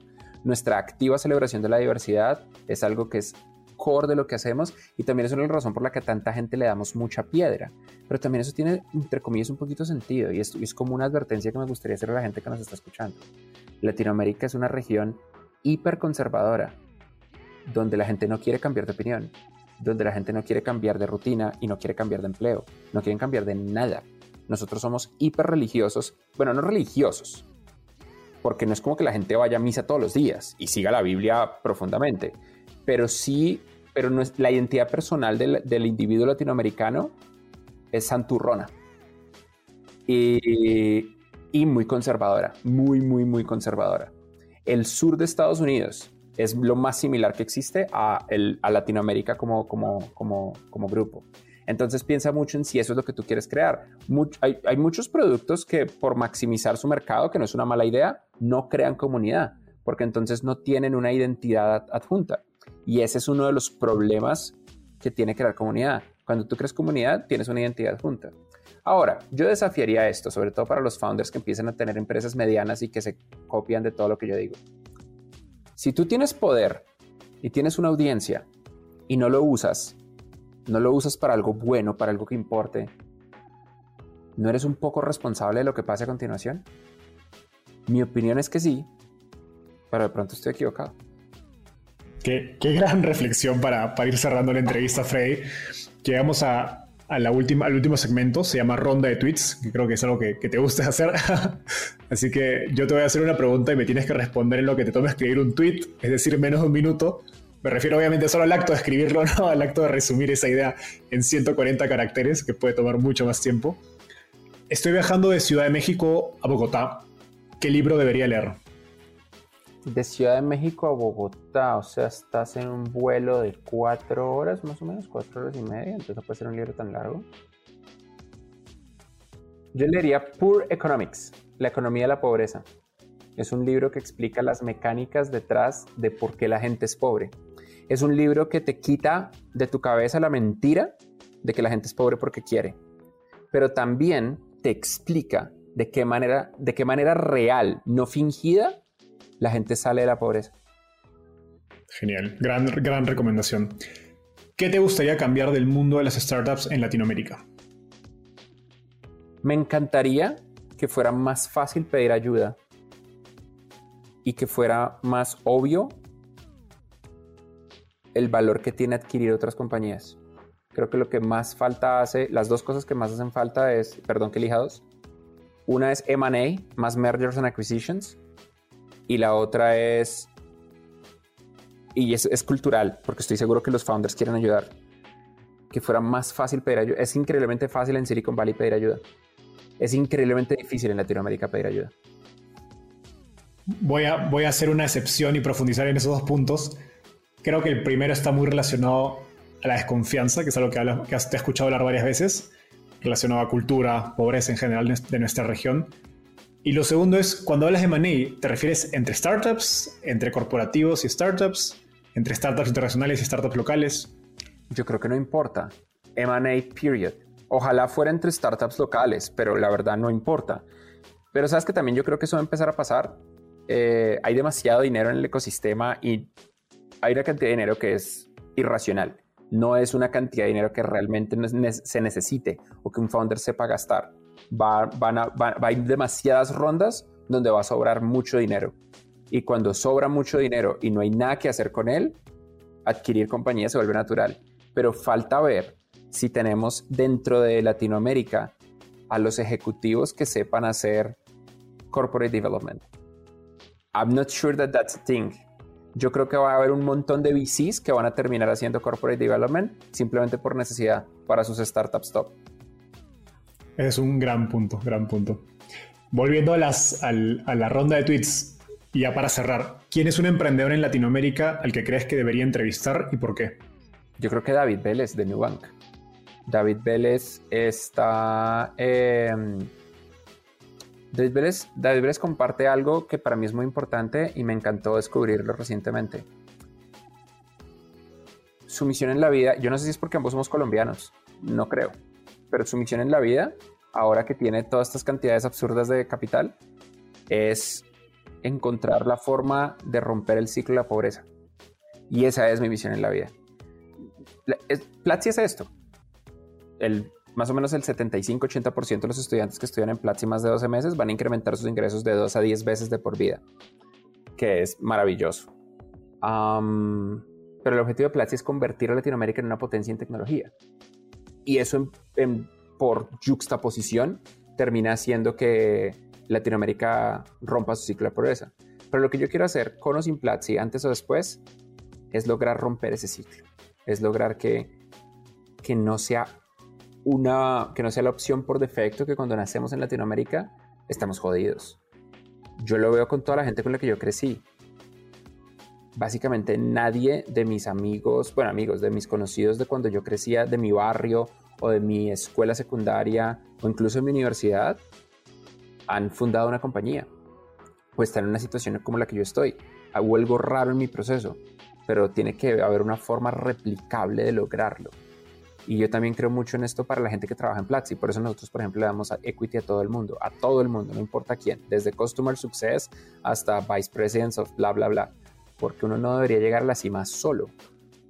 Nuestra activa celebración de la diversidad es algo que es core de lo que hacemos y también es una razón por la que a tanta gente le damos mucha piedra. Pero también eso tiene, entre comillas, un poquito sentido y es como una advertencia que me gustaría hacer a la gente que nos está escuchando. Latinoamérica es una región hiperconservadora, donde la gente no quiere cambiar de opinión, donde la gente no quiere cambiar de rutina y no quiere cambiar de empleo, no quieren cambiar de nada. Nosotros somos hiper religiosos, bueno, no religiosos, porque no es como que la gente vaya a misa todos los días y siga la Biblia profundamente, pero sí, pero no es, la identidad personal del, individuo latinoamericano es santurrona y muy conservadora, muy, muy, muy conservadora. El sur de Estados Unidos es lo más similar que existe a, Latinoamérica como grupo. Entonces piensa mucho en si eso es lo que tú quieres crear. hay, hay, muchos productos que por maximizar su mercado, que no es una mala idea, no crean comunidad, porque entonces no tienen una identidad adjunta. Y ese es uno de los problemas que tiene crear comunidad. Cuando tú creas comunidad, tienes una identidad adjunta. Ahora, yo desafiaría esto, sobre todo para los founders que empiezan a tener empresas medianas y que se copian de todo lo que yo digo. Si tú tienes poder y tienes una audiencia y no lo usas, no lo usas para algo bueno, para algo que importe, ¿no eres un poco responsable de lo que pase a continuación? Mi opinión es que sí, pero de pronto estoy equivocado. Qué, gran <laughs> reflexión para, para, ir cerrando la entrevista, Freddy. Llegamos a, al último segmento, se llama ronda de tweets, que creo que es algo que, te gusta <laughs> hacer. Así que yo te voy a hacer una pregunta y me tienes que responder en lo que te tome escribir un tweet, es decir, menos de un minuto. Me refiero obviamente solo al acto de escribirlo, <laughs> no al acto de resumir esa idea en 140 caracteres, que puede tomar mucho más tiempo. Estoy viajando de Ciudad de México a Bogotá. ¿Qué libro debería leer? De Ciudad de México a Bogotá, o sea, estás en un vuelo de cuatro horas, más o menos, cuatro horas y media, entonces no puede ser un libro tan largo. Yo leería Poor Economics, la economía de la pobreza. Es un libro que explica las mecánicas detrás de por qué la gente es pobre. Es un libro que te quita de tu cabeza la mentira de que la gente es pobre porque quiere, pero también te explica de qué manera, de qué manera real, no fingida, la gente sale de la pobreza. Genial, gran, gran recomendación. ¿Qué te gustaría cambiar del mundo de las startups en Latinoamérica? Me encantaría que fuera más fácil pedir ayuda y que fuera más obvio el valor que tiene adquirir otras compañías. Creo que lo que más falta hace, las dos cosas que más hacen falta es, perdón que elija dos. Una es M&A, más mergers and acquisitions, y la otra es, y es, es, cultural, porque estoy seguro que los founders quieren ayudar, que fuera más fácil pedir ayuda. Es increíblemente fácil en Silicon Valley pedir ayuda. Es increíblemente difícil en Latinoamérica pedir ayuda. Voy a, voy a hacer una excepción y profundizar en esos dos puntos. Creo que el primero está muy relacionado a la desconfianza, que es algo que, que te he escuchado hablar varias veces, relacionado a cultura, pobreza en general de nuestra región. Y lo segundo es, cuando hablas de money, ¿te refieres entre startups, entre corporativos y startups, entre startups internacionales y startups locales? Yo creo que no importa. M&A period. Ojalá fuera entre startups locales, pero la verdad no importa. Pero sabes que también yo creo que eso va a empezar a pasar. Eh, hay demasiado dinero en el ecosistema y hay una cantidad de dinero que es irracional. No es una cantidad de dinero que realmente se necesite o que un founder sepa gastar va, van a, va, a ir demasiadas rondas donde va a sobrar mucho dinero. Y cuando sobra mucho dinero y no hay nada que hacer con él, adquirir compañía se vuelve natural. Pero falta ver si tenemos dentro de Latinoamérica a los ejecutivos que sepan hacer corporate development. I'm not sure that that's a thing. Yo creo que va a haber un montón de VCs que van a terminar haciendo corporate development simplemente por necesidad para sus startups top. Es un gran punto, gran punto. Volviendo a, las, a la ronda de tweets, ya para cerrar, ¿quién es un emprendedor en Latinoamérica al que crees que debería entrevistar y por qué? Yo creo que David Vélez de Nubank. David Vélez está... Em, David, Vélez, David Vélez comparte algo que para mí es muy importante y me encantó descubrirlo recientemente. Su misión en la vida, yo no sé si es porque ambos somos colombianos, no creo, pero su misión en la vida, ahora que tiene todas estas cantidades absurdas de capital, es encontrar la forma de romper el ciclo de la pobreza. Y esa es mi misión en la vida. Platzi es esto. El, más o menos el 75-80% de los estudiantes que estudian en Platzi más de 12 meses van a incrementar sus ingresos de 2 a 10 veces de por vida, que es maravilloso. pero el objetivo de Platzi es convertir a Latinoamérica en una potencia en tecnología y eso por juxtaposición termina haciendo que Latinoamérica rompa su ciclo de pobreza. Pero lo que yo quiero hacer con o sin Platzi, antes o después, es lograr romper ese ciclo. Es lograr que, que, no sea una, que no sea la opción por defecto que cuando nacemos en Latinoamérica estamos jodidos. Yo lo veo con toda la gente con la que yo crecí. Básicamente nadie de mis amigos, bueno amigos, de mis conocidos de cuando yo crecía, de mi barrio o de mi escuela secundaria o incluso en mi universidad, han fundado una compañía o están en una situación como la que yo estoy. Hubo algo raro en mi proceso, pero tiene que haber una forma replicable de lograrlo. Y yo también creo mucho en esto para la gente que trabaja en Platzi. Por eso nosotros, por ejemplo, le damos a equity a todo el mundo, a todo el mundo, no importa quién, desde Customer Success hasta Vice Presidents of bla, bla, bla. Porque uno no debería llegar a la cima solo.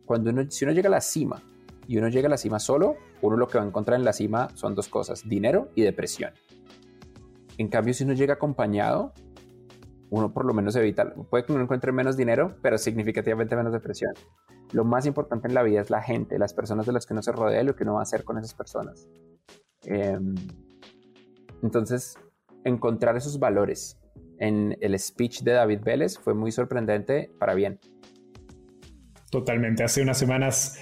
Cuando uno, si uno llega a la cima y uno llega a la cima solo, uno lo que va a encontrar en la cima son dos cosas, dinero y depresión. En cambio, si uno llega acompañado, uno por lo menos evita, puede que uno encuentre menos dinero, pero significativamente menos depresión. Lo más importante en la vida es la gente, las personas de las que uno se rodea y lo que uno va a hacer con esas personas. Em, entonces, encontrar esos valores en el speech de David Vélez fue muy sorprendente para bien. Totalmente. Hace unas semanas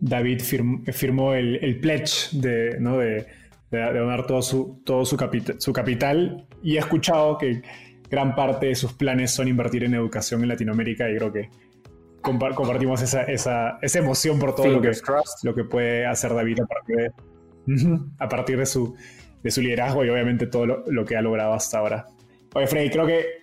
David firmó, el, pledge de, ¿no? de, donar todo, su, todo su, su capital y he escuchado que gran parte de sus planes son invertir en educación en Latinoamérica y creo que compartimos esa, esa, esa, emoción por todo lo que, lo que, puede hacer David a partir de, <laughs> a partir de, su, de su liderazgo y obviamente todo lo, que ha logrado hasta ahora. Oye, Freddy, creo que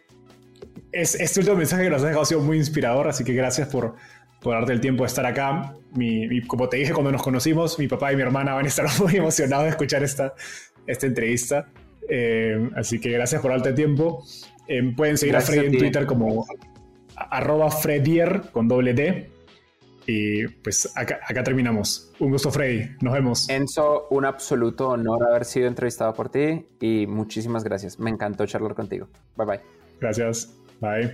es, este último mensaje que nos has dejado ha sido muy inspirador, así que gracias por, por darte el tiempo de estar acá. Mi, como te dije cuando nos conocimos, mi papá y mi hermana van a estar <laughs> muy emocionados de escuchar esta, esta entrevista. Eh, así que gracias por darte el tiempo. Em, pueden seguir a Freddy en Twitter como arroba Fredier con doble D. Y pues acá, acá, terminamos. Un gusto, Freddy. Nos vemos. Enzo, un absoluto honor haber sido entrevistado por ti y muchísimas gracias. Me encantó charlar contigo. Bye bye. Gracias. Bye.